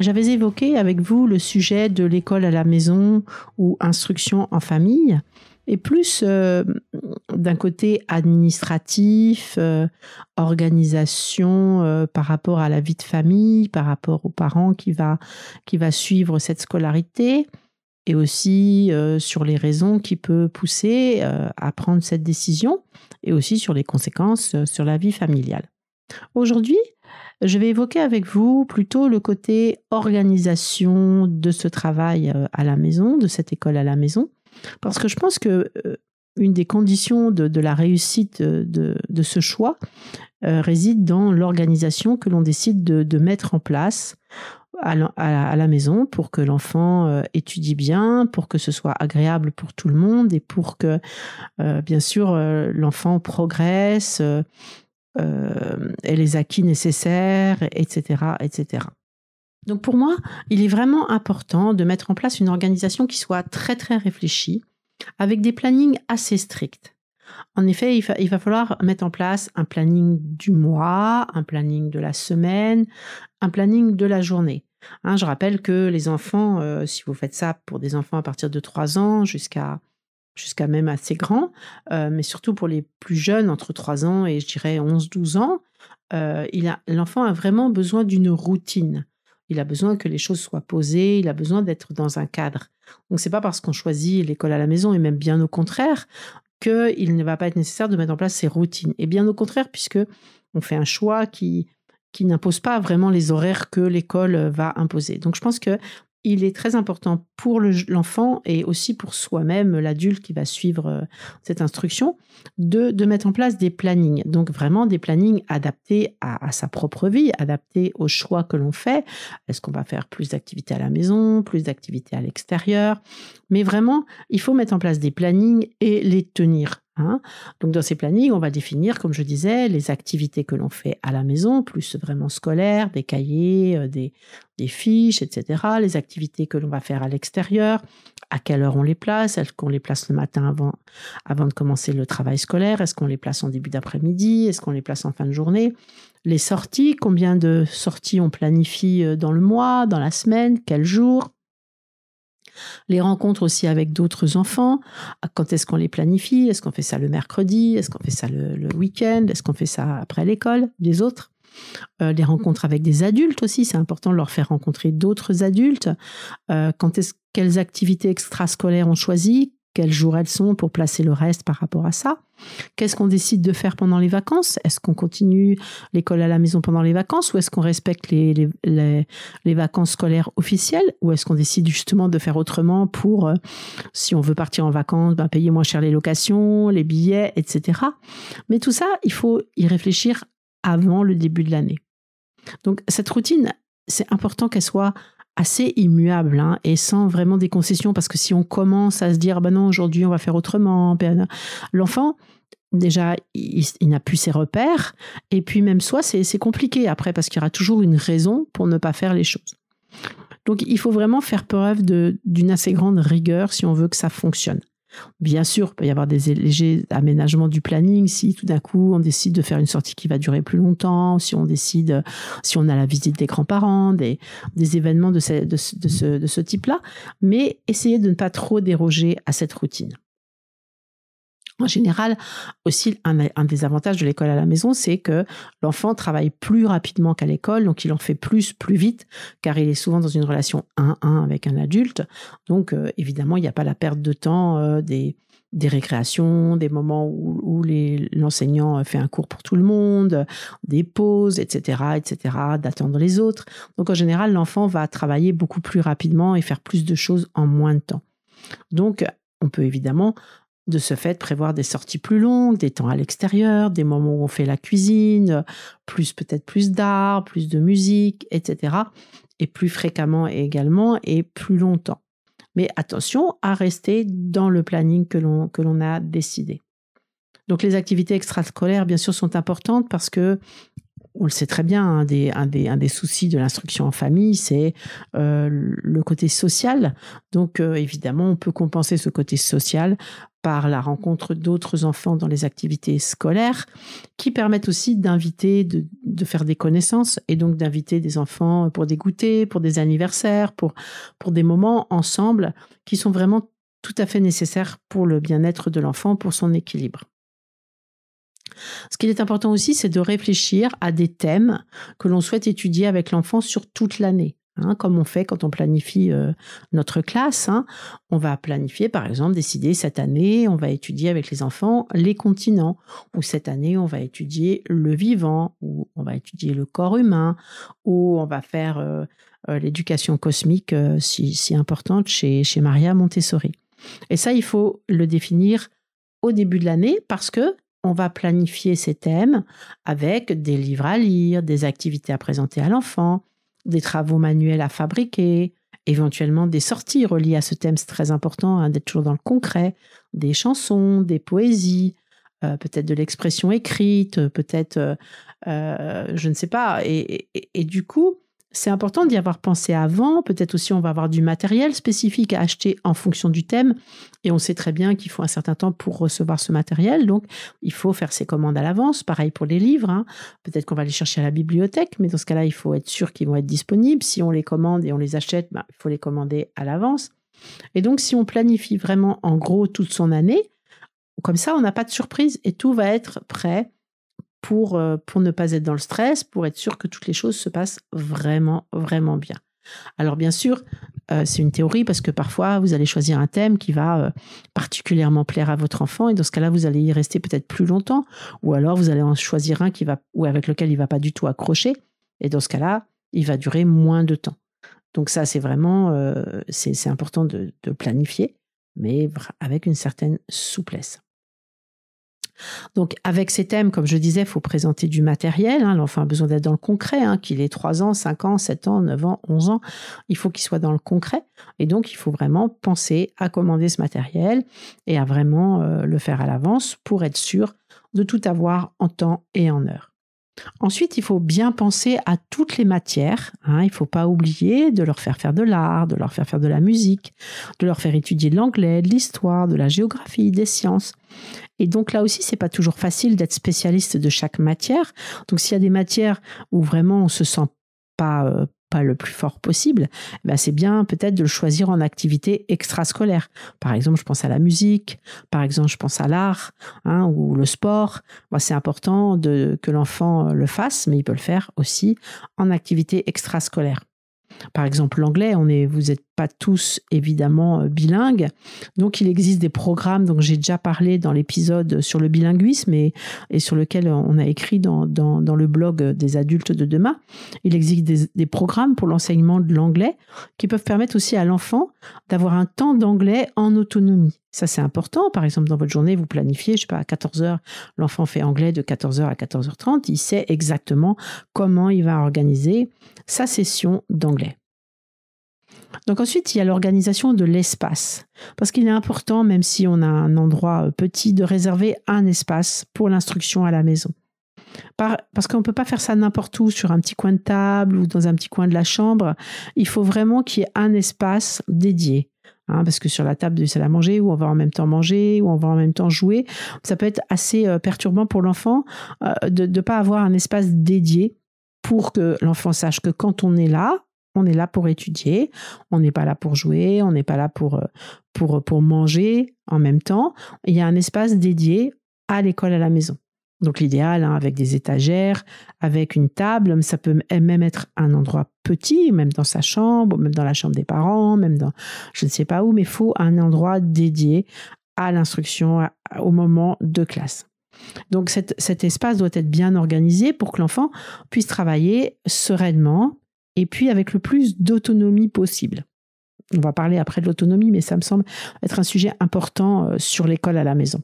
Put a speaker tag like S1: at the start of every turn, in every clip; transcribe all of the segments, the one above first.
S1: j'avais évoqué avec vous le sujet de l'école à la maison ou instruction en famille, et plus euh, d'un côté administratif, euh, organisation euh, par rapport à la vie de famille, par rapport aux parents qui va, qui va suivre cette scolarité, et aussi sur les raisons qui peuvent pousser à prendre cette décision, et aussi sur les conséquences sur la vie familiale. Aujourd'hui, je vais évoquer avec vous plutôt le côté organisation de ce travail euh, à la maison, de cette école à la maison, parce que je pense que euh, une des conditions de, la réussite de, ce choix euh, réside dans l'organisation que l'on décide de, mettre en place à la, maison pour que l'enfant étudie bien, pour que ce soit agréable pour tout le monde et pour que, bien sûr, l'enfant progresse euh, et les acquis nécessaires, etc., etc. Donc pour moi, il est vraiment important de mettre en place une organisation qui soit très très réfléchie, avec des plannings assez stricts. En effet, il va, falloir mettre en place un planning du mois, un planning de la semaine, un planning de la journée. Hein, je rappelle que les enfants, euh, si vous faites ça pour des enfants à partir de 3 ans jusqu'à jusqu'à même assez grand, euh, mais surtout pour les plus jeunes, entre 3 ans et je dirais 11-12 ans, euh, l'enfant a vraiment besoin d'une routine. Il a besoin que les choses soient posées, il a besoin d'être dans un cadre. Donc c'est pas parce qu'on choisit l'école à la maison, et même bien au contraire, qu'il ne va pas être nécessaire de mettre en place ces routines. Et bien au contraire, puisque on fait un choix qui, qui n'impose pas vraiment les horaires que l'école va imposer. Donc je pense que il est très important pour l'enfant et aussi pour soi-même, l'adulte qui va suivre euh, cette instruction, de, de, mettre en place des plannings. Donc vraiment des plannings adaptés à, sa propre vie, adaptés aux choix que l'on fait. Est-ce qu'on va faire plus d'activités à la maison, plus d'activités à l'extérieur? Mais vraiment, il faut mettre en place des plannings et les tenir. Hein. Donc dans ces plannings, on va définir, comme je disais, les activités que l'on fait à la maison, plus vraiment scolaires, des cahiers, euh, des, fiches, etc. Les activités que l'on va faire à l'extérieur, à quelle heure on les place, est-ce qu'on les place le matin avant, avant de commencer le travail scolaire, est-ce qu'on les place en début d'après-midi, est-ce qu'on les place en fin de journée, les sorties, combien de sorties on planifie euh, dans le mois, dans la semaine, quel jour, les rencontres aussi avec d'autres enfants, quand est-ce qu'on les planifie? Est-ce qu'on fait ça le mercredi? Est-ce qu'on fait ça le, week-end? Est-ce qu'on fait ça après l'école? Des autres. Euh, les rencontres avec des adultes aussi, c'est important de leur faire rencontrer d'autres adultes. Euh, quand est-ce quelles activités extrascolaires on choisit? Quels jours elles sont pour placer le reste par rapport à ça. Qu'est-ce qu'on décide de faire pendant les vacances? Est-ce qu'on continue l'école à la maison pendant les vacances ou est-ce qu'on respecte les, les, vacances scolaires officielles? Ou est-ce qu'on décide justement de faire autrement pour, euh, si on veut partir en vacances, ben, payer moins cher les locations, les billets, etc. Mais tout ça, il faut y réfléchir avant le début de l'année. Donc cette routine, c'est important qu'elle soit assez immuable hein, et sans vraiment des concessions parce que si on commence à se dire bah non aujourd'hui on va faire autrement ben, l'enfant déjà il, n'a plus ses repères et puis même soi c'est compliqué après parce qu'il y aura toujours une raison pour ne pas faire les choses. Donc il faut vraiment faire preuve d'une assez grande rigueur si on veut que ça fonctionne Bien sûr, il peut y avoir des légers aménagements du planning si tout d'un coup on décide de faire une sortie qui va durer plus longtemps, si on décide, si on a la visite des grands-parents, des, événements de de ce type-là, mais essayez de ne pas trop déroger à cette routine. En général, aussi, un, des avantages de l'école à la maison, c'est que l'enfant travaille plus rapidement qu'à l'école, donc il en fait plus, plus vite, car il est souvent dans une relation 1-1 avec un adulte. Donc, euh, évidemment, il n'y a pas la perte de temps euh, des, des récréations, des moments où, l'enseignant fait un cours pour tout le monde, des pauses, etc., etc., d'attendre les autres. Donc, en général, l'enfant va travailler beaucoup plus rapidement et faire plus de choses en moins de temps. Donc, on peut évidemment de ce fait prévoir des sorties plus longues, des temps à l'extérieur, des moments où on fait la cuisine, plus peut-être plus d'art, plus de musique, etc. Et plus fréquemment également et plus longtemps. Mais attention à rester dans le planning que l'on, a décidé. Donc les activités extrascolaires, bien sûr, sont importantes parce que on le sait très bien, un des, un des, soucis de l'instruction en famille, c'est euh, le côté social. Donc, euh, évidemment, on peut compenser ce côté social par la rencontre d'autres enfants dans les activités scolaires, qui permettent aussi d'inviter, de, faire des connaissances et donc d'inviter des enfants pour des goûters, pour des anniversaires, pour, des moments ensemble qui sont vraiment tout à fait nécessaires pour le bien-être de l'enfant, pour son équilibre. Ce qu'il est important aussi, c'est de réfléchir à des thèmes que l'on souhaite étudier avec l'enfant sur toute l'année. Hein, comme on fait quand on planifie euh, notre classe. Hein. On va planifier, par exemple, décider cette année, on va étudier avec les enfants les continents, ou cette année, on va étudier le vivant, ou on va étudier le corps humain, ou on va faire euh, euh, l'éducation cosmique si, si, importante chez, chez Maria Montessori. Et ça, il faut le définir au début de l'année parce que on va planifier ces thèmes avec des livres à lire, des activités à présenter à l'enfant, des travaux manuels à fabriquer, éventuellement des sorties reliées à ce thème, c'est très important hein, d'être toujours dans le concret, des chansons, des poésies, euh, peut-être de l'expression écrite, peut-être, euh, euh, je ne sais pas. et, du coup, c'est important d'y avoir pensé avant. Peut-être aussi on va avoir du matériel spécifique à acheter en fonction du thème. Et on sait très bien qu'il faut un certain temps pour recevoir ce matériel. Donc, il faut faire ses commandes à l'avance. Pareil pour les livres. Hein. Peut-être qu'on va les chercher à la bibliothèque, mais dans ce cas-là, il faut être sûr qu'ils vont être disponibles. Si on les commande et on les achète, ben, il faut les commander à l'avance. Et donc, si on planifie vraiment en gros toute son année, comme ça, on n'a pas de surprise et tout va être prêt pour, euh, pour ne pas être dans le stress, pour être sûr que toutes les choses se passent vraiment, vraiment bien. Alors bien sûr, euh, c'est une théorie parce que parfois vous allez choisir un thème qui va euh, particulièrement plaire à votre enfant et dans ce cas-là vous allez y rester peut-être plus longtemps ou alors vous allez en choisir un qui va avec lequel il va pas du tout accrocher et dans ce cas-là il va durer moins de temps. Donc ça c'est vraiment c'est important de planifier mais avec une certaine souplesse. Donc, avec ces thèmes, comme je disais, il faut présenter du matériel. Hein. L'enfant a besoin d'être dans le concret, hein, qu'il ait 3 ans, 5 ans, 7 ans, 9 ans, 11 ans. Il faut qu'il soit dans le concret. Et donc, il faut vraiment penser à commander ce matériel et à vraiment euh, le faire à l'avance pour être sûr de tout avoir en temps et en heure. Ensuite, il faut bien penser à toutes les matières. Hein. Il ne faut pas oublier de leur faire faire de l'art, de leur faire faire de la musique, de leur faire étudier l'anglais, de l'histoire, de la géographie, des sciences. Et donc là aussi, c'est pas toujours facile d'être spécialiste de chaque matière. Donc s'il y a des matières où vraiment on se sent pas euh, pas le plus fort possible, ben c'est bien peut-être de le choisir en activité extrascolaire. Par exemple, je pense à la musique, par exemple, je pense à l'art hein, ou le sport. Moi, c'est important de, que l'enfant le fasse, mais il peut le faire aussi en activité extrascolaire. Par exemple, l'anglais, on est, vous êtes tous évidemment bilingues. Donc il existe des programmes dont j'ai déjà parlé dans l'épisode sur le bilinguisme et, sur lequel on a écrit dans, le blog des adultes de demain. Il existe des, programmes pour l'enseignement de l'anglais qui peuvent permettre aussi à l'enfant d'avoir un temps d'anglais en autonomie. Ça, c'est important. Par exemple, dans votre journée, vous planifiez, je sais pas, à 14 heures, l'enfant fait anglais de 14 heures à 14h30. Il sait exactement comment il va organiser sa session d'anglais. Donc ensuite, il y a l'organisation de l'espace. Parce qu'il est important, même si on a un endroit petit, de réserver un espace pour l'instruction à la maison. parce qu'on ne peut pas faire ça n'importe où, sur un petit coin de table ou dans un petit coin de la chambre. Il faut vraiment qu'il y ait un espace dédié. Hein, parce que sur la table de salle à manger, où on va en même temps manger, où on va en même temps jouer, ça peut être assez euh, perturbant pour l'enfant euh, de ne pas avoir un espace dédié pour que l'enfant sache que quand on est là, on est là pour étudier, on n'est pas là pour jouer, on n'est pas là pour, euh, pour, pour manger en même temps. Il y a un espace dédié à l'école à la maison. Donc l'idéal, hein, avec des étagères, avec une table, ça peut même être un endroit petit, même dans sa chambre, même dans la chambre des parents, même dans je ne sais pas où, mais il faut un endroit dédié à l'instruction au moment de classe. Donc cet, espace doit être bien organisé pour que l'enfant puisse travailler sereinement et puis avec le plus d'autonomie possible. On va parler après de l'autonomie, mais ça me semble être un sujet important euh, sur l'école à la maison.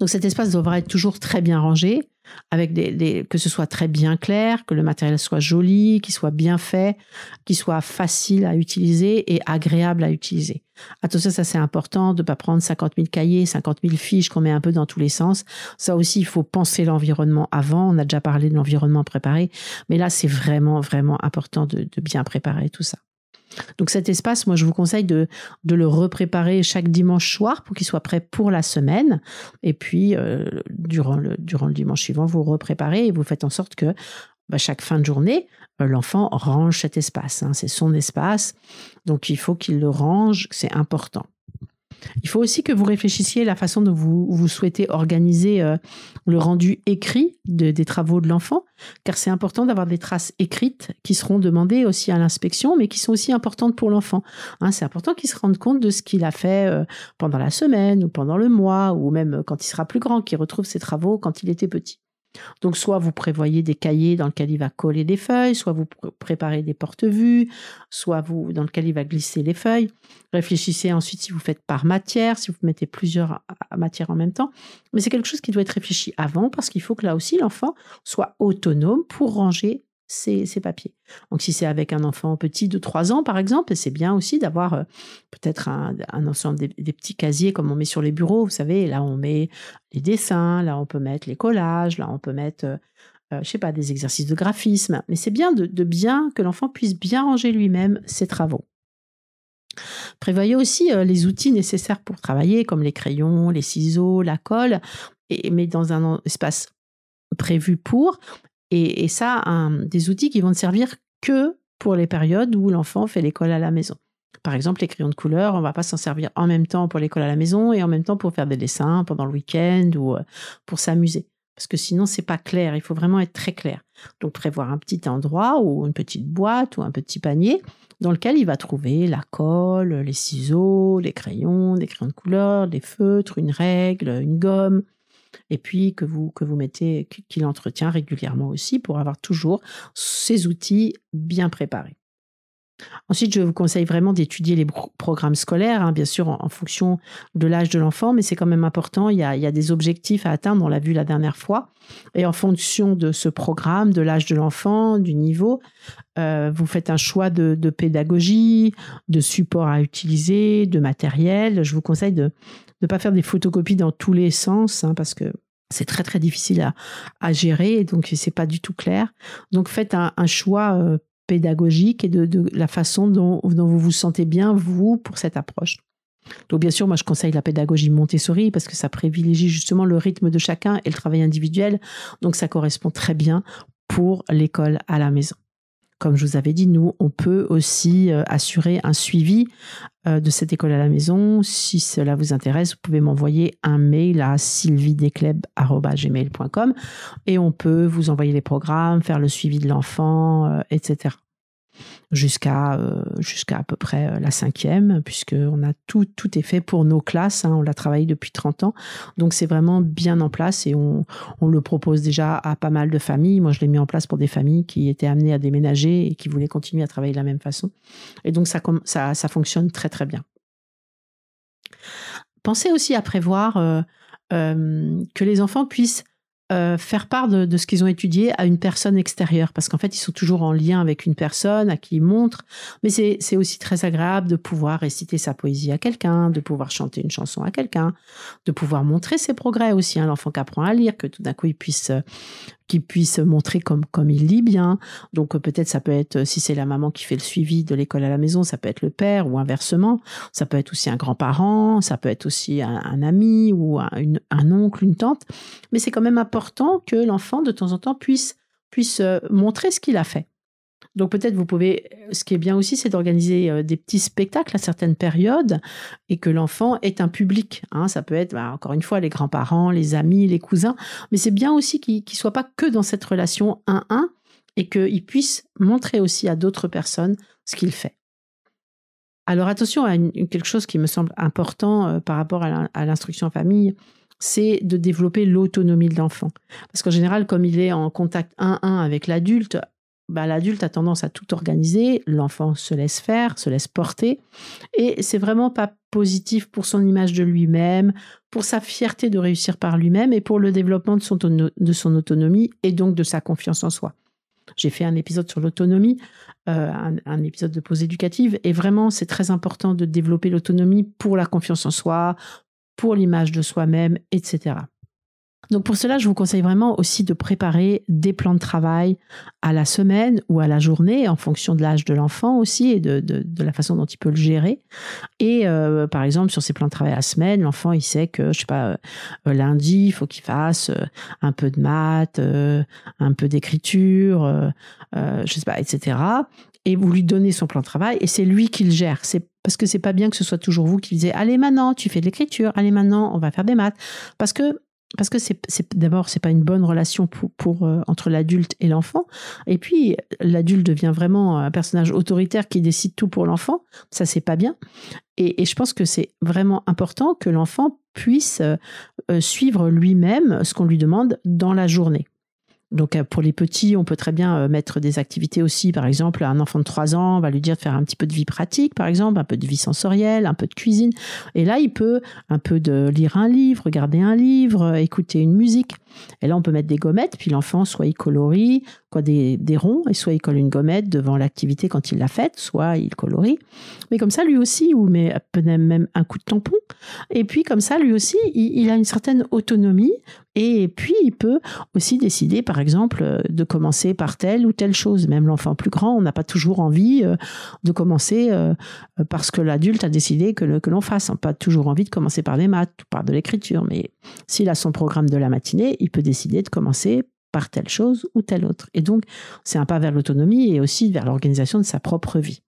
S1: Donc cet espace devra être toujours très bien rangé, avec des, que ce soit très bien clair, que le matériel soit joli, qu'il soit bien fait, qu'il soit facile à utiliser et agréable à utiliser. Attention, ça c'est important de ne pas prendre 50 000 cahiers, 50 000 fiches qu'on met un peu dans tous les sens. Ça aussi, il faut penser l'environnement avant. On a déjà parlé de l'environnement préparé, mais là c'est vraiment, vraiment important de bien préparer tout ça. Donc cet espace, moi je vous conseille de, le repréparer chaque dimanche soir pour qu'il soit prêt pour la semaine. Et puis euh, durant, le, durant le dimanche suivant, vous repréparez et vous faites en sorte que bah, chaque fin de journée, euh, l'enfant range cet espace. Hein. c'est son espace, donc il faut qu'il le range, c'est important. Il faut aussi que vous réfléchissiez à la façon dont vous, vous souhaitez organiser euh, le rendu écrit des travaux de l'enfant, car c'est important d'avoir des traces écrites qui seront demandées aussi à l'inspection, mais qui sont aussi importantes pour l'enfant. Hein, c'est important qu'il se rende compte de ce qu'il a fait euh, pendant la semaine ou pendant le mois, ou même quand il sera plus grand, qu'il retrouve ses travaux quand il était petit. Donc, soit vous prévoyez des cahiers dans lesquels il va coller des feuilles, soit vous préparez des porte-vues, soit vous, dans lequel il va glisser les feuilles. Réfléchissez ensuite si vous faites par matière, si vous mettez plusieurs matières en même temps. Mais c'est quelque chose qui doit être réfléchi avant parce qu'il faut que là aussi l'enfant soit autonome pour ranger ces, papiers. Donc si c'est avec un enfant petit de 3 ans, par exemple, c'est bien aussi d'avoir euh, peut-être un, ensemble des, petits casiers comme on met sur les bureaux, vous savez, là on met les dessins, là on peut mettre les collages, là on peut mettre, euh, euh, je sais pas, des exercices de graphisme. Mais c'est bien de, bien que l'enfant puisse bien ranger lui-même ses travaux. Prévoyez aussi les outils nécessaires pour travailler, comme les crayons, les ciseaux, la colle, et, mais dans un espace prévu pour, et, ça, des outils qui vont ne servir que pour les périodes où l'enfant fait l'école à la maison. Par exemple, les crayons de couleur, on ne va pas s'en servir en même temps pour l'école à la maison et en même temps pour faire des dessins pendant le week-end ou euh, pour s'amuser. Parce que sinon, c'est pas clair. Il faut vraiment être très clair. Donc, prévoir un petit endroit ou une petite boîte ou un petit panier dans lequel il va trouver la colle, les ciseaux, les crayons, des crayons de couleur, des feutres, une règle, une gomme, et puis que vous, que vous mettez, qu'il entretient régulièrement aussi pour avoir toujours ces outils bien préparés. Ensuite, je vous conseille vraiment d'étudier les programmes scolaires, hein, bien sûr en, fonction de l'âge de l'enfant, mais c'est quand même important. Il y, a, des objectifs à atteindre, on l'a vu la dernière fois. Et en fonction de ce programme, de l'âge de l'enfant, du niveau, euh, vous faites un choix de, pédagogie, de support à utiliser, de matériel. Je vous conseille de ne pas faire des photocopies dans tous les sens, hein, parce que c'est très très difficile à, gérer, donc c'est pas du tout clair. Donc faites un, choix euh, pédagogique et de, la façon dont, vous vous sentez bien, vous, pour cette approche. Donc bien sûr, moi je conseille la pédagogie Montessori parce que ça privilégie justement le rythme de chacun et le travail individuel. Donc ça correspond très bien pour l'école à la maison. Comme je vous avais dit, nous, on peut aussi euh, assurer un suivi euh, de cette école à la maison. Si cela vous intéresse, vous pouvez m'envoyer un mail à sylvidescleb.gmail.com et on peut vous envoyer les programmes, faire le suivi de l'enfant, euh, etc. jusqu'à euh, jusqu'à à peu près euh, la cinquième, puisque on a tout tout est fait pour nos classes. Hein, on l'a travaillé depuis 30 ans, donc c'est vraiment bien en place et on, on le propose déjà à pas mal de familles. Moi, je l'ai mis en place pour des familles qui étaient amenées à déménager et qui voulaient continuer à travailler de la même façon. Et donc ça ça ça fonctionne très très bien. Pensez aussi à prévoir euh, que les enfants puissent euh, faire part de, ce qu'ils ont étudié à une personne extérieure, parce qu'en fait, ils sont toujours en lien avec une personne à qui ils montrent. Mais c'est aussi très agréable de pouvoir réciter sa poésie à quelqu'un, de pouvoir chanter une chanson à quelqu'un, de pouvoir montrer ses progrès aussi. Hein, L'enfant qui apprend à lire, que tout d'un coup, il puisse euh, qui puisse montrer comme, comme il lit bien. Donc euh, peut-être ça peut être, si c'est la maman qui fait le suivi de l'école à la maison, ça peut être le père ou inversement. Ça peut être aussi un grand-parent, ça peut être aussi un, ami ou un, un, oncle, une tante. Mais c'est quand même important que l'enfant, de temps en temps, puisse, puisse euh, montrer ce qu'il a fait. Donc peut-être vous pouvez, ce qui est bien aussi, c'est d'organiser euh, des petits spectacles à certaines périodes et que l'enfant est un public. Hein. Ça peut être, bah, encore une fois, les grands-parents, les amis, les cousins, mais c'est bien aussi qu'il ne soit pas que dans cette relation 1-1 et qu'il puisse montrer aussi à d'autres personnes ce qu'il fait. Alors attention à quelque chose qui me semble important euh, par rapport à l'instruction en famille, c'est de développer l'autonomie de l'enfant. Parce qu'en général, comme il est en contact 1-1 avec l'adulte, bah, l'adulte a tendance à tout organiser, l'enfant se laisse faire, se laisse porter, et c'est vraiment pas positif pour son image de lui-même, pour sa fierté de réussir par lui-même et pour le développement de son, autonomie et donc de sa confiance en soi. J'ai fait un épisode sur l'autonomie, euh, un, un, épisode de pause éducative, et vraiment c'est très important de développer l'autonomie pour la confiance en soi, pour l'image de soi-même, etc. Donc pour cela, je vous conseille vraiment aussi de préparer des plans de travail à la semaine ou à la journée en fonction de l'âge de l'enfant aussi et de, la façon dont il peut le gérer. Et euh, par exemple, sur ces plans de travail à la semaine, l'enfant, il sait que, je sais pas, euh, lundi, il faut qu'il fasse euh, un peu de maths, un peu d'écriture, je sais pas, etc. Et vous lui donnez son plan de travail et c'est lui qui le gère. C'est parce que c'est pas bien que ce soit toujours vous qui disiez allez maintenant tu fais de l'écriture, allez maintenant on va faire des maths. Parce que parce que c'est, d'abord c'est pas une bonne relation pour, pour euh, entre l'adulte et l'enfant. Et puis l'adulte devient vraiment un personnage autoritaire qui décide tout pour l'enfant. Ça c'est pas bien. Et, et je pense que c'est vraiment important que l'enfant puisse euh, euh, suivre lui-même ce qu'on lui demande dans la journée donc euh, pour les petits, on peut très bien euh, mettre des activités aussi. Par exemple, un enfant de 3 ans, on va lui dire de faire un petit peu de vie pratique, par exemple, un peu de vie sensorielle, un peu de cuisine. Et là, il peut un peu de lire un livre, regarder un livre, écouter une musique. Et là, on peut mettre des gommettes, puis l'enfant, soit il colorie, quoi des, des ronds, et soit il colle une gommette devant l'activité quand il l'a faite, soit il colorie. Mais comme ça, lui aussi, ou met même un coup de tampon. Et puis comme ça, lui aussi, il, a une certaine autonomie. Et puis, il peut aussi décider, par exemple, de commencer par telle ou telle chose. Même l'enfant plus grand, on n'a pas toujours envie euh, de commencer euh, parce que l'adulte a décidé que, que l'on fasse. On n'a pas toujours envie de commencer par des maths ou par de l'écriture. Mais s'il a son programme de la matinée, il peut décider de commencer par telle chose ou telle autre. Et donc, c'est un pas vers l'autonomie et aussi vers l'organisation de sa propre vie.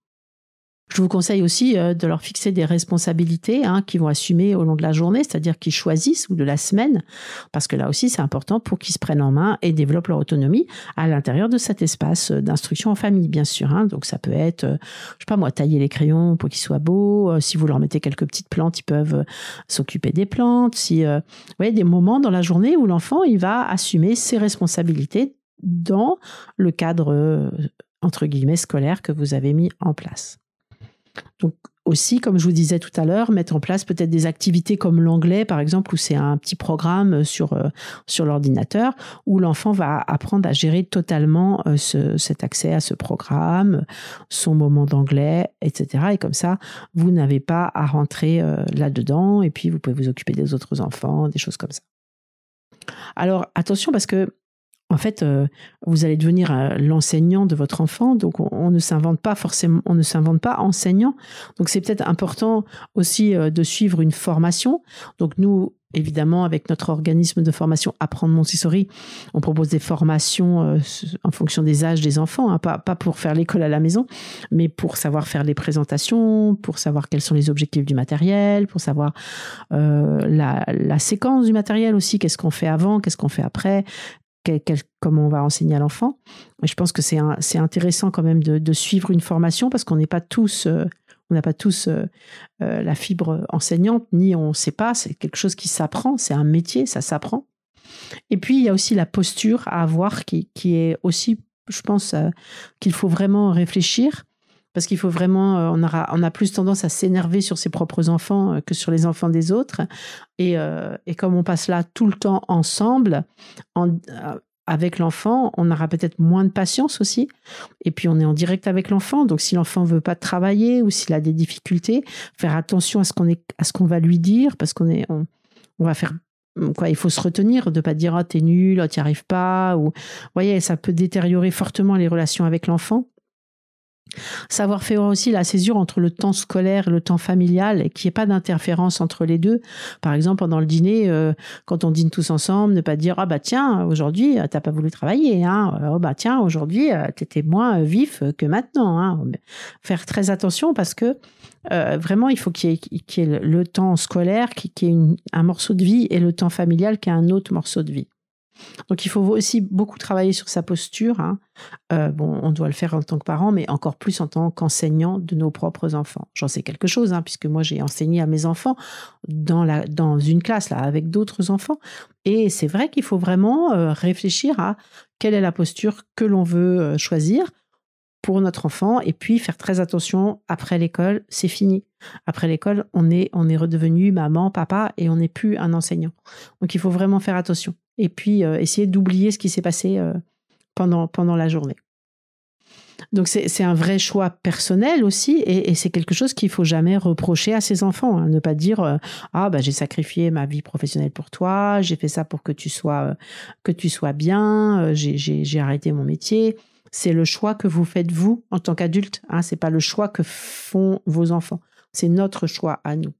S1: Je vous conseille aussi euh, de leur fixer des responsabilités hein, qu'ils vont assumer au long de la journée, c'est-à-dire qu'ils choisissent ou de la semaine, parce que là aussi c'est important pour qu'ils se prennent en main et développent leur autonomie à l'intérieur de cet espace euh, d'instruction en famille, bien sûr. Hein. Donc ça peut être, euh, je sais pas moi, tailler les crayons pour qu'ils soient beaux. si vous leur mettez quelques petites plantes, ils peuvent s'occuper des plantes. Si, vous voyez, des moments dans la journée où l'enfant il va assumer ses responsabilités dans le cadre entre guillemets scolaire que vous avez mis en place. Donc aussi, comme je vous disais tout à l'heure, mettre en place peut-être des activités comme l'anglais, par exemple, où c'est un petit programme sur, euh, sur l'ordinateur, où l'enfant va apprendre à gérer totalement euh, cet accès à ce programme, son moment d'anglais, etc. Et comme ça, vous n'avez pas à rentrer euh, là-dedans, et puis vous pouvez vous occuper des autres enfants, des choses comme ça. Alors attention parce que en fait, euh, vous allez devenir euh, l'enseignant de votre enfant, donc on, ne s'invente pas forcément, on ne s'invente pas enseignant. Donc c'est peut-être important aussi euh, de suivre une formation. Donc nous, évidemment, avec notre organisme de formation Apprendre Montessori, on propose des formations en fonction des âges des enfants, hein, pas, pas pour faire l'école à la maison, mais pour savoir faire les présentations, pour savoir quels sont les objectifs du matériel, pour savoir la, la séquence du matériel aussi, qu'est-ce qu'on fait avant, qu'est-ce qu'on fait après, comment on va enseigner à l'enfant. Je pense que c'est intéressant quand même de, suivre une formation parce qu'on n'est pas tous, euh, on n'a pas tous euh, euh, la fibre enseignante, ni on ne sait pas. C'est quelque chose qui s'apprend, c'est un métier, ça s'apprend. Et puis il y a aussi la posture à avoir qui, qui est aussi, je pense, qu'il faut vraiment réfléchir parce qu'il faut vraiment, euh, on, aura, on a plus tendance à s'énerver sur ses propres enfants euh, que sur les enfants des autres. Et, euh, et comme on passe là tout le temps ensemble, avec l'enfant, on aura peut-être moins de patience aussi. Et puis on est en direct avec l'enfant, donc si l'enfant veut pas travailler ou s'il a des difficultés, faire attention à ce qu'on est, à ce qu'on va lui dire, parce qu'on est, on, va faire quoi, il faut se retenir de pas dire oh t'es nul, oh, t'y arrives pas, ou voyez, ça peut détériorer fortement les relations avec l'enfant. Savoir faire aussi la césure entre le temps scolaire et le temps familial et qu'il n'y ait pas d'interférence entre les deux. Par exemple, pendant le dîner, euh, quand on dîne tous ensemble, ne pas dire ah bah tiens aujourd'hui euh, t'as pas voulu travailler, hein. Oh bah tiens aujourd'hui t'étais moins vif que maintenant. Hein. Faire très attention parce que vraiment il faut qu'il y, ait le temps scolaire qui, ait un morceau de vie et le temps familial qui ait un autre morceau de vie. Donc il faut aussi beaucoup travailler sur sa posture. Hein. Euh, bon, on doit le faire en tant que parent, mais encore plus en tant qu'enseignant de nos propres enfants. J'en sais quelque chose, hein, puisque moi j'ai enseigné à mes enfants dans, la, dans une classe là avec d'autres enfants. Et c'est vrai qu'il faut vraiment euh, réfléchir à quelle est la posture que l'on veut euh, choisir pour notre enfant et puis faire très attention après l'école, c'est fini. Après l'école, on est on est redevenu maman, papa et on n'est plus un enseignant. Donc il faut vraiment faire attention et puis euh, essayer d'oublier ce qui s'est passé euh, pendant, pendant la journée. Donc c'est un vrai choix personnel aussi et, c'est quelque chose qu'il faut jamais reprocher à ses enfants. Hein. Ne pas dire euh, ah bah j'ai sacrifié ma vie professionnelle pour toi, j'ai fait ça pour que tu sois que tu sois bien, j'ai arrêté mon métier. C'est le choix que vous faites vous en tant qu'adulte. Hein. C'est pas le choix que font vos enfants. C'est notre choix à nous.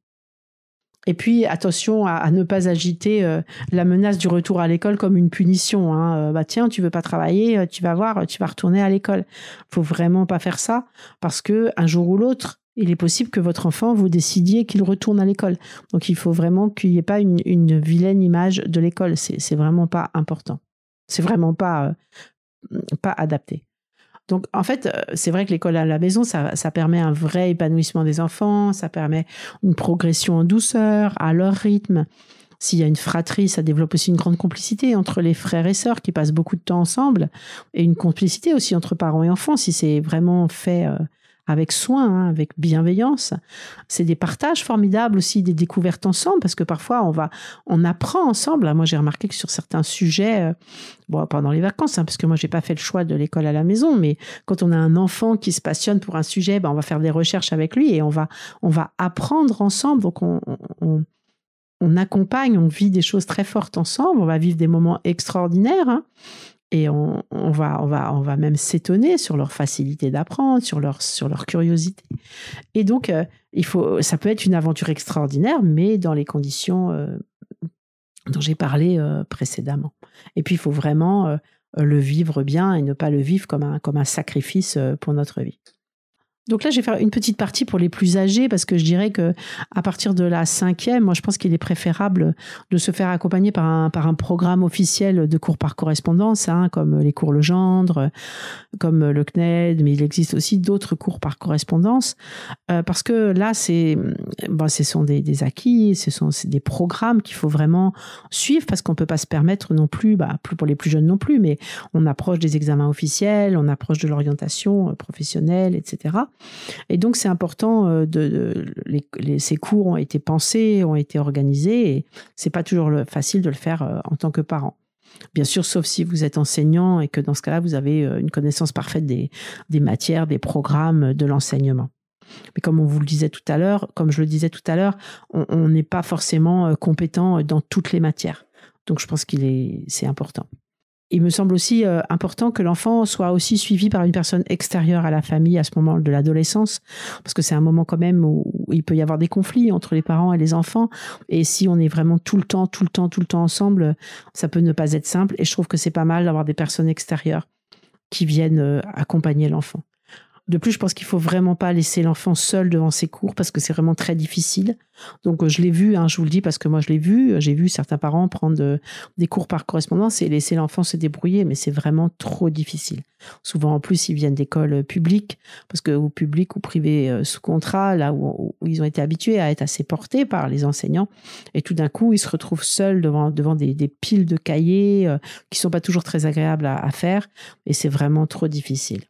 S1: Et puis attention à, ne pas agiter euh, la menace du retour à l'école comme une punition. Hein. Euh, bah tiens, tu veux pas travailler, euh, tu vas voir, tu vas retourner à l'école. Faut vraiment pas faire ça parce que un jour ou l'autre, il est possible que votre enfant vous décidiez qu'il retourne à l'école. Donc il faut vraiment qu'il n'y ait pas une, vilaine image de l'école. C'est vraiment pas important. C'est vraiment pas adapté. Donc, en fait, euh, c'est vrai que l'école à la maison, ça, ça, permet un vrai épanouissement des enfants, ça permet une progression en douceur, à leur rythme. S'il y a une fratrie, ça développe aussi une grande complicité entre les frères et sœurs qui passent beaucoup de temps ensemble, et une complicité aussi entre parents et enfants, si c'est vraiment fait euh, avec soin, hein, avec bienveillance. C'est des partages formidables aussi, des découvertes ensemble, parce que parfois on va, on apprend ensemble. Moi, j'ai remarqué que sur certains sujets, euh, bon, pendant les vacances, hein, parce que moi, j'ai pas fait le choix de l'école à la maison, mais quand on a un enfant qui se passionne pour un sujet, ben, on va faire des recherches avec lui et on va, on va apprendre ensemble. Donc, on, on, on accompagne, on vit des choses très fortes ensemble, on va vivre des moments extraordinaires. Hein et on, va, on, va, on va même s'étonner sur leur facilité d'apprendre, sur leur, sur leur curiosité. Et donc, euh, il faut, ça peut être une aventure extraordinaire, mais dans les conditions euh, dont j'ai parlé euh, précédemment. Et puis, il faut vraiment le vivre bien et ne pas le vivre comme un, comme un sacrifice pour notre vie. Donc là, je vais faire une petite partie pour les plus âgés parce que je dirais que à partir de la cinquième, moi, je pense qu'il est préférable de se faire accompagner par un, par un programme officiel de cours par correspondance, hein, comme les cours Legendre, comme le CNED, mais il existe aussi d'autres cours par correspondance euh, parce que là, c'est, bon, ce sont des, des acquis, ce sont des programmes qu'il faut vraiment suivre parce qu'on peut pas se permettre non plus, bah, plus pour les plus jeunes non plus, mais on approche des examens officiels, on approche de l'orientation euh, professionnelle, etc. Et donc c'est important euh, de, ces cours ont été pensés, ont été organisés, et c'est pas toujours facile de le faire euh, en tant que parent. Bien sûr, sauf si vous êtes enseignant et que dans ce cas-là, vous avez euh, une connaissance parfaite des, des matières, des programmes, de l'enseignement. Mais comme on vous le disait tout à l'heure, comme je le disais tout à l'heure, on n'est pas forcément compétent dans toutes les matières. Donc je pense qu'il est, c'est important il me semble aussi euh, important que l'enfant soit aussi suivi par une personne extérieure à la famille à ce moment de l'adolescence, parce que c'est un moment quand même où, il peut y avoir des conflits entre les parents et les enfants. Et si on est vraiment tout le temps, tout le temps, tout le temps ensemble, ça peut ne pas être simple. Et je trouve que c'est pas mal d'avoir des personnes extérieures qui viennent euh, accompagner l'enfant. De plus, je pense qu'il faut vraiment pas laisser l'enfant seul devant ses cours parce que c'est vraiment très difficile. Donc, euh, je l'ai vu, hein, je vous le dis parce que moi je l'ai vu. J'ai vu certains parents prendre euh, des cours par correspondance et laisser l'enfant se débrouiller, mais c'est vraiment trop difficile. Souvent, en plus, ils viennent d'écoles publiques parce que ou publiques ou privées euh, sous contrat, là où, ils ont été habitués à être assez portés par les enseignants, et tout d'un coup, ils se retrouvent seuls devant devant des, piles de cahiers qui sont pas toujours très agréables à faire, et c'est vraiment trop difficile.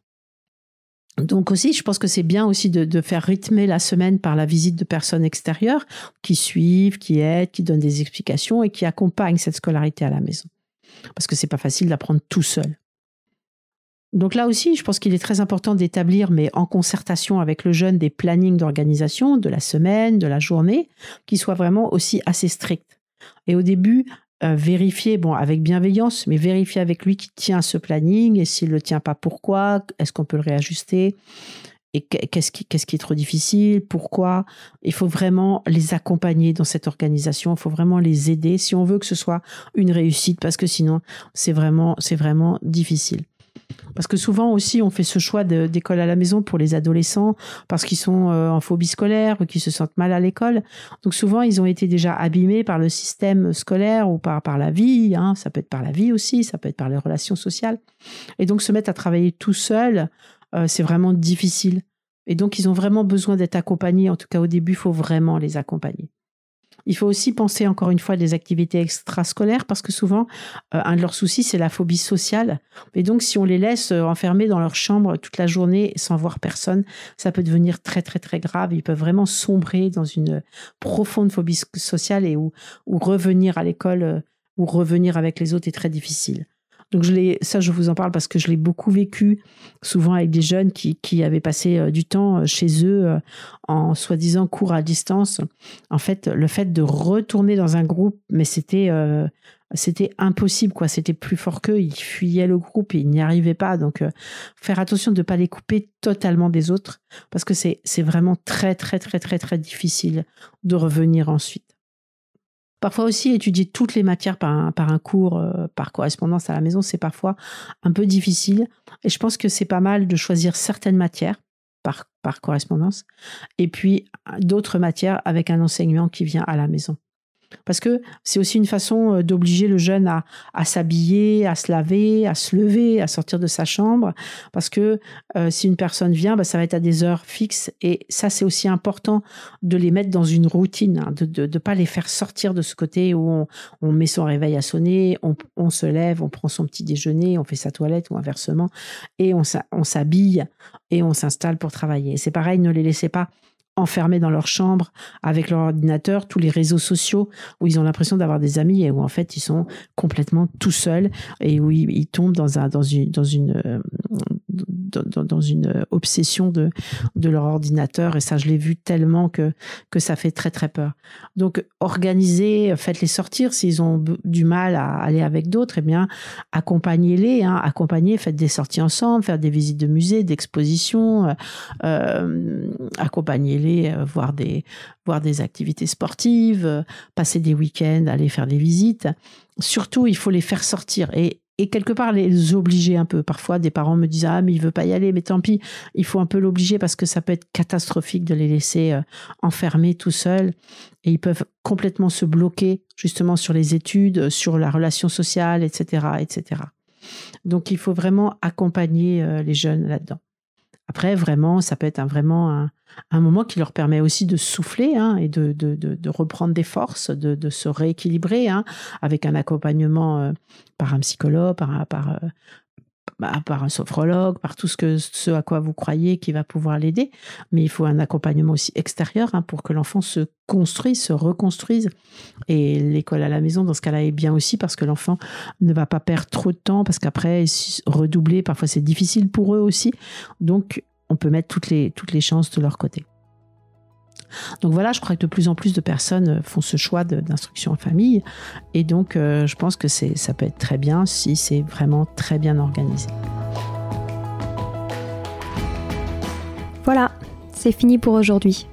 S1: Donc aussi, je pense que c'est bien aussi de, faire rythmer la semaine par la visite de personnes extérieures qui suivent, qui aident, qui donnent des explications et qui accompagnent cette scolarité à la maison. Parce que c'est pas facile d'apprendre tout seul. Donc là aussi, je pense qu'il est très important d'établir, mais en concertation avec le jeune, des plannings d'organisation de la semaine, de la journée, qui soient vraiment aussi assez stricts. Et au début, euh, vérifier, bon, avec bienveillance, mais vérifier avec lui qu'il tient ce planning et s'il ne le tient pas, pourquoi? Est-ce qu'on peut le réajuster? Et qu'est-ce qui, qu'est-ce qui est trop difficile? Pourquoi? Il faut vraiment les accompagner dans cette organisation. Il faut vraiment les aider si on veut que ce soit une réussite, parce que sinon, c'est vraiment, c'est vraiment difficile. Parce que souvent aussi, on fait ce choix d'école à la maison pour les adolescents parce qu'ils sont euh, en phobie scolaire ou qu'ils se sentent mal à l'école. Donc souvent, ils ont été déjà abîmés par le système scolaire ou par, par la vie. Hein. Ça peut être par la vie aussi, ça peut être par les relations sociales. Et donc se mettre à travailler tout seul, euh, c'est vraiment difficile. Et donc, ils ont vraiment besoin d'être accompagnés. En tout cas, au début, il faut vraiment les accompagner. Il faut aussi penser encore une fois à des activités extrascolaires parce que souvent, euh, un de leurs soucis, c'est la phobie sociale. Et donc, si on les laisse euh, enfermés dans leur chambre toute la journée sans voir personne, ça peut devenir très, très, très grave. Ils peuvent vraiment sombrer dans une profonde phobie sociale et où, revenir à l'école euh, ou revenir avec les autres est très difficile. Donc je ça je vous en parle parce que je l'ai beaucoup vécu, souvent avec des jeunes qui, avaient passé euh, du temps euh, chez eux euh, en soi-disant cours à distance. En fait, le fait de retourner dans un groupe, mais c'était c'était impossible quoi. C'était plus fort qu'eux. Ils fuyaient le groupe et ils n'y arrivaient pas. Donc faire attention de ne pas les couper totalement des autres parce que c'est vraiment très très très très très difficile de revenir ensuite. Parfois aussi, étudier toutes les matières par un, cours, euh, par correspondance à la maison, c'est parfois un peu difficile. Et je pense que c'est pas mal de choisir certaines matières par, par correspondance et puis d'autres matières avec un enseignant qui vient à la maison. Parce que c'est aussi une façon euh, d'obliger le jeune à, s'habiller, à se laver, à se lever, à sortir de sa chambre. Parce que euh, si une personne vient, bah, ça va être à des heures fixes. Et ça, c'est aussi important de les mettre dans une routine, hein, de ne pas les faire sortir de ce côté où on, on met son réveil à sonner, on, on, se lève, on prend son petit déjeuner, on fait sa toilette ou inversement, et on s'habille et on s'installe pour travailler. C'est pareil, ne les laissez pas enfermés dans leur chambre avec leur ordinateur, tous les réseaux sociaux où ils ont l'impression d'avoir des amis et où en fait ils sont complètement tout seuls et où ils, tombent dans, un, dans une, dans une, euh, dans, une obsession de, de leur ordinateur. Et ça, je l'ai vu tellement que, que ça fait très, très peur. Donc, organisez, faites-les sortir. S'ils ont du mal à aller avec d'autres, eh bien, accompagnez-les. Hein, accompagnez, faites des sorties ensemble, faire des visites de musées, d'expositions. Euh, accompagnez-les, euh, voir des, voir des activités sportives, euh, passer des week-ends, aller faire des visites. Surtout, il faut les faire sortir. Et et quelque part les obliger un peu. Parfois, des parents me disent ah mais il veut pas y aller, mais tant pis, il faut un peu l'obliger parce que ça peut être catastrophique de les laisser euh, enfermés tout seuls et ils peuvent complètement se bloquer justement sur les études, sur la relation sociale, etc., etc. Donc il faut vraiment accompagner euh, les jeunes là-dedans. Après, vraiment, ça peut être un, vraiment un, moment qui leur permet aussi de souffler hein, et de, de, de, de, reprendre des forces, de, de se rééquilibrer hein, avec un accompagnement euh, par un psychologue, par, par, euh, bah, par un sophrologue, par tout ce, que, ce à quoi vous croyez qui va pouvoir l'aider. Mais il faut un accompagnement aussi extérieur hein, pour que l'enfant se construise, se reconstruise. Et l'école à la maison, dans ce cas-là, est bien aussi parce que l'enfant ne va pas perdre trop de temps, parce qu'après, redoubler, parfois c'est difficile pour eux aussi. Donc, on peut mettre toutes les, toutes les chances de leur côté. Donc voilà, je crois que de plus en plus de personnes euh, font ce choix d'instruction en famille. Et donc, euh, je pense que ça peut être très bien si c'est vraiment très bien organisé.
S2: Voilà, c'est fini pour aujourd'hui.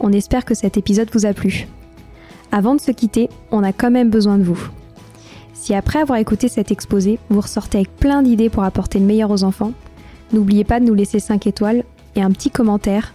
S2: On espère que cet épisode vous a plu. Avant de se quitter, on a quand même besoin de vous. Si après avoir écouté cet exposé, vous ressortez avec plein d'idées pour apporter le meilleur aux enfants, n'oubliez pas de nous laisser 5 étoiles et un petit commentaire